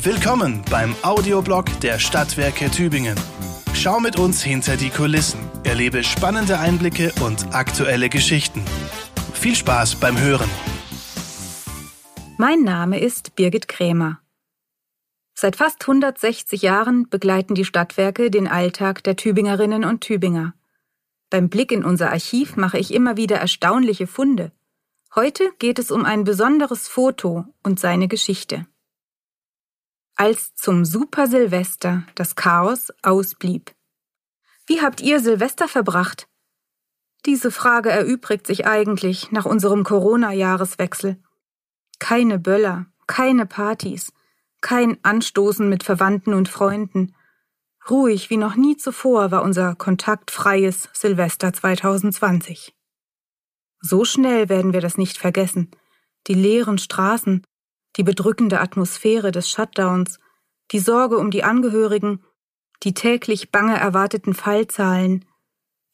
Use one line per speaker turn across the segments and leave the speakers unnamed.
Willkommen beim Audioblog der Stadtwerke Tübingen. Schau mit uns hinter die Kulissen, erlebe spannende Einblicke und aktuelle Geschichten. Viel Spaß beim Hören.
Mein Name ist Birgit Krämer. Seit fast 160 Jahren begleiten die Stadtwerke den Alltag der Tübingerinnen und Tübinger. Beim Blick in unser Archiv mache ich immer wieder erstaunliche Funde. Heute geht es um ein besonderes Foto und seine Geschichte als zum Super Silvester das Chaos ausblieb. Wie habt ihr Silvester verbracht? Diese Frage erübrigt sich eigentlich nach unserem Corona-Jahreswechsel. Keine Böller, keine Partys, kein Anstoßen mit Verwandten und Freunden. Ruhig wie noch nie zuvor war unser kontaktfreies Silvester 2020. So schnell werden wir das nicht vergessen. Die leeren Straßen, die bedrückende Atmosphäre des Shutdowns, die Sorge um die Angehörigen, die täglich bange erwarteten Fallzahlen,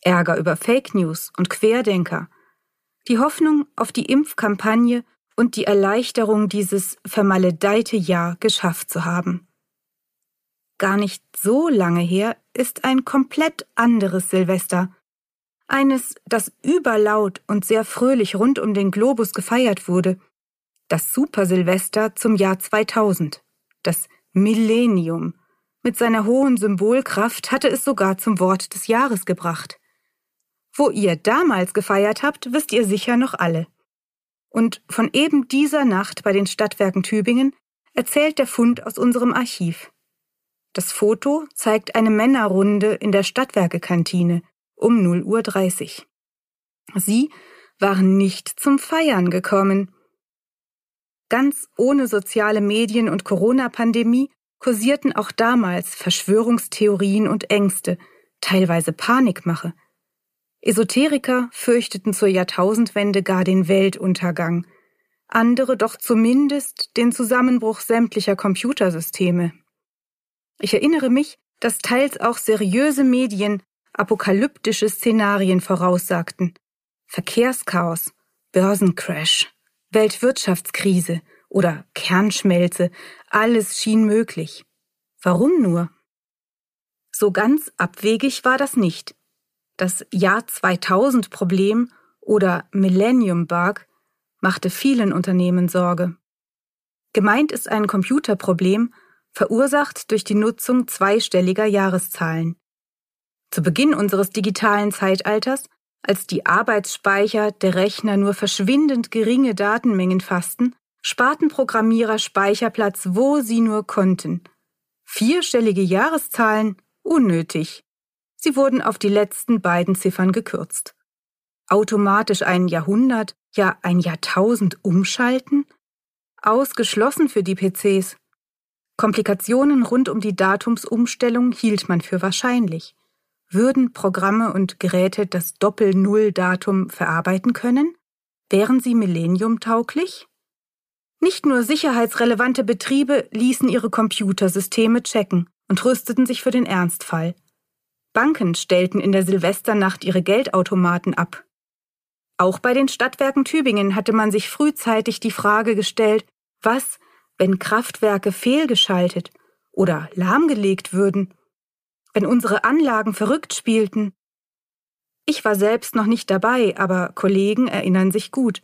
Ärger über Fake News und Querdenker, die Hoffnung auf die Impfkampagne und die Erleichterung, dieses vermaledeite Jahr geschafft zu haben. Gar nicht so lange her ist ein komplett anderes Silvester, eines, das überlaut und sehr fröhlich rund um den Globus gefeiert wurde, das Super-Silvester zum Jahr 2000, das Millennium. Mit seiner hohen Symbolkraft hatte es sogar zum Wort des Jahres gebracht. Wo ihr damals gefeiert habt, wisst ihr sicher noch alle. Und von eben dieser Nacht bei den Stadtwerken Tübingen erzählt der Fund aus unserem Archiv. Das Foto zeigt eine Männerrunde in der Stadtwerkekantine um 0 Uhr 30. Sie waren nicht zum Feiern gekommen, Ganz ohne soziale Medien und Corona-Pandemie kursierten auch damals Verschwörungstheorien und Ängste, teilweise Panikmache. Esoteriker fürchteten zur Jahrtausendwende gar den Weltuntergang, andere doch zumindest den Zusammenbruch sämtlicher Computersysteme. Ich erinnere mich, dass teils auch seriöse Medien apokalyptische Szenarien voraussagten. Verkehrschaos, Börsencrash, Weltwirtschaftskrise oder Kernschmelze, alles schien möglich. Warum nur? So ganz abwegig war das nicht. Das Jahr 2000 Problem oder Millennium Bug machte vielen Unternehmen Sorge. Gemeint ist ein Computerproblem, verursacht durch die Nutzung zweistelliger Jahreszahlen. Zu Beginn unseres digitalen Zeitalters als die Arbeitsspeicher der Rechner nur verschwindend geringe Datenmengen fassten, sparten Programmierer Speicherplatz, wo sie nur konnten. Vierstellige Jahreszahlen unnötig. Sie wurden auf die letzten beiden Ziffern gekürzt. Automatisch ein Jahrhundert, ja ein Jahrtausend umschalten? Ausgeschlossen für die PCs. Komplikationen rund um die Datumsumstellung hielt man für wahrscheinlich. Würden Programme und Geräte das Doppel-Null-Datum verarbeiten können? Wären sie millenniumtauglich? Nicht nur sicherheitsrelevante Betriebe ließen ihre Computersysteme checken und rüsteten sich für den Ernstfall. Banken stellten in der Silvesternacht ihre Geldautomaten ab. Auch bei den Stadtwerken Tübingen hatte man sich frühzeitig die Frage gestellt, was, wenn Kraftwerke fehlgeschaltet oder lahmgelegt würden wenn unsere Anlagen verrückt spielten. Ich war selbst noch nicht dabei, aber Kollegen erinnern sich gut.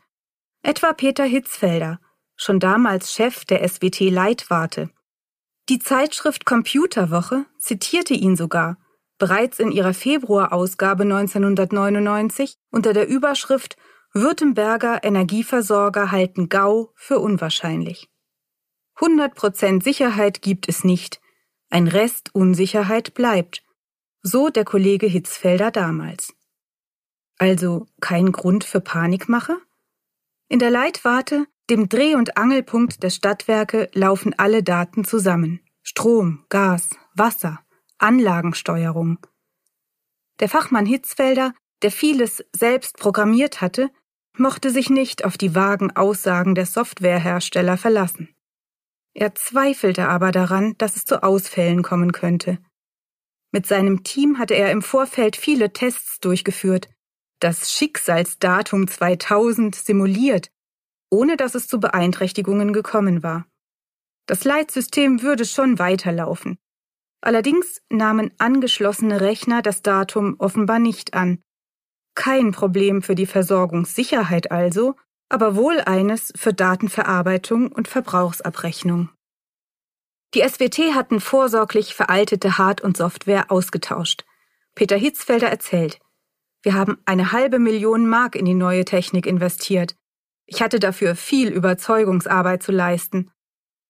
Etwa Peter Hitzfelder, schon damals Chef der SWT Leitwarte. Die Zeitschrift Computerwoche zitierte ihn sogar, bereits in ihrer Februarausgabe 1999 unter der Überschrift Württemberger Energieversorger halten Gau für unwahrscheinlich. 100% Sicherheit gibt es nicht, ein Rest Unsicherheit bleibt, so der Kollege Hitzfelder damals. Also kein Grund für Panikmache? In der Leitwarte, dem Dreh- und Angelpunkt der Stadtwerke, laufen alle Daten zusammen. Strom, Gas, Wasser, Anlagensteuerung. Der Fachmann Hitzfelder, der vieles selbst programmiert hatte, mochte sich nicht auf die vagen Aussagen der Softwarehersteller verlassen. Er zweifelte aber daran, dass es zu Ausfällen kommen könnte. Mit seinem Team hatte er im Vorfeld viele Tests durchgeführt, das Schicksalsdatum 2000 simuliert, ohne dass es zu Beeinträchtigungen gekommen war. Das Leitsystem würde schon weiterlaufen. Allerdings nahmen angeschlossene Rechner das Datum offenbar nicht an. Kein Problem für die Versorgungssicherheit also, aber wohl eines für Datenverarbeitung und Verbrauchsabrechnung. Die SWT hatten vorsorglich veraltete Hard- und Software ausgetauscht. Peter Hitzfelder erzählt, wir haben eine halbe Million Mark in die neue Technik investiert. Ich hatte dafür viel Überzeugungsarbeit zu leisten.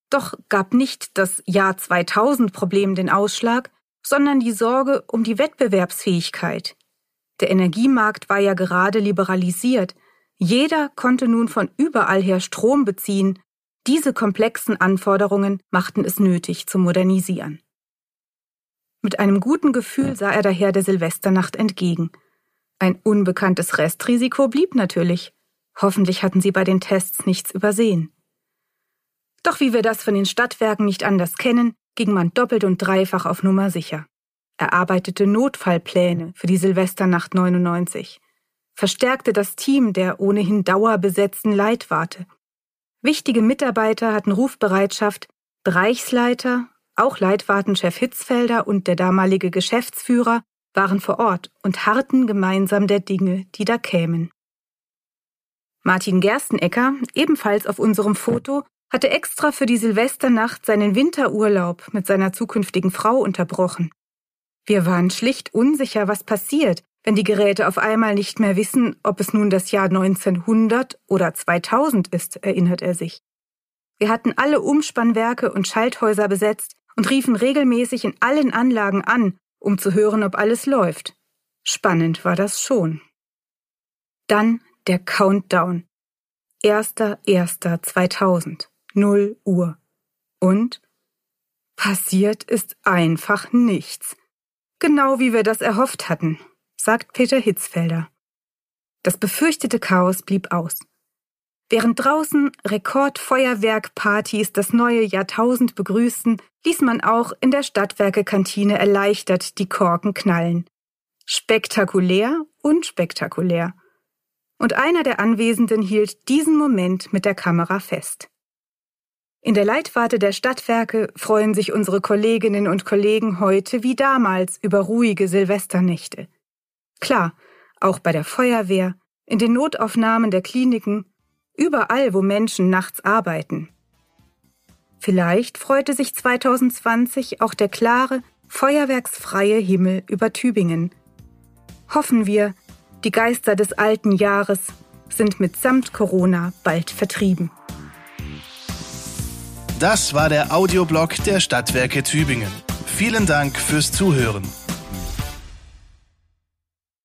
Doch gab nicht das Jahr 2000 Problem den Ausschlag, sondern die Sorge um die Wettbewerbsfähigkeit. Der Energiemarkt war ja gerade liberalisiert. Jeder konnte nun von überall her Strom beziehen. Diese komplexen Anforderungen machten es nötig zu modernisieren. Mit einem guten Gefühl sah er daher der Silvesternacht entgegen. Ein unbekanntes Restrisiko blieb natürlich. Hoffentlich hatten sie bei den Tests nichts übersehen. Doch wie wir das von den Stadtwerken nicht anders kennen, ging man doppelt und dreifach auf Nummer sicher. Er arbeitete Notfallpläne für die Silvesternacht 99, verstärkte das Team der ohnehin dauerbesetzten Leitwarte. Wichtige Mitarbeiter hatten Rufbereitschaft, Bereichsleiter, auch Leitwartenchef Hitzfelder und der damalige Geschäftsführer waren vor Ort und harrten gemeinsam der Dinge, die da kämen. Martin Gerstenecker, ebenfalls auf unserem Foto, hatte extra für die Silvesternacht seinen Winterurlaub mit seiner zukünftigen Frau unterbrochen. Wir waren schlicht unsicher, was passiert, wenn die Geräte auf einmal nicht mehr wissen, ob es nun das Jahr 1900 oder 2000 ist, erinnert er sich. Wir hatten alle Umspannwerke und Schalthäuser besetzt und riefen regelmäßig in allen Anlagen an, um zu hören, ob alles läuft. Spannend war das schon. Dann der Countdown. 1.1.2000. 0 Uhr. Und passiert ist einfach nichts. Genau wie wir das erhofft hatten, sagt Peter Hitzfelder. Das befürchtete Chaos blieb aus. Während draußen Rekordfeuerwerkpartys das neue Jahrtausend begrüßten, ließ man auch in der Stadtwerke-Kantine erleichtert die Korken knallen. Spektakulär und spektakulär. Und einer der Anwesenden hielt diesen Moment mit der Kamera fest. In der Leitwarte der Stadtwerke freuen sich unsere Kolleginnen und Kollegen heute wie damals über ruhige Silvesternächte. Klar, auch bei der Feuerwehr, in den Notaufnahmen der Kliniken, überall, wo Menschen nachts arbeiten. Vielleicht freute sich 2020 auch der klare, feuerwerksfreie Himmel über Tübingen. Hoffen wir, die Geister des alten Jahres sind mitsamt Corona bald vertrieben.
Das war der Audioblog der Stadtwerke Tübingen. Vielen Dank fürs Zuhören.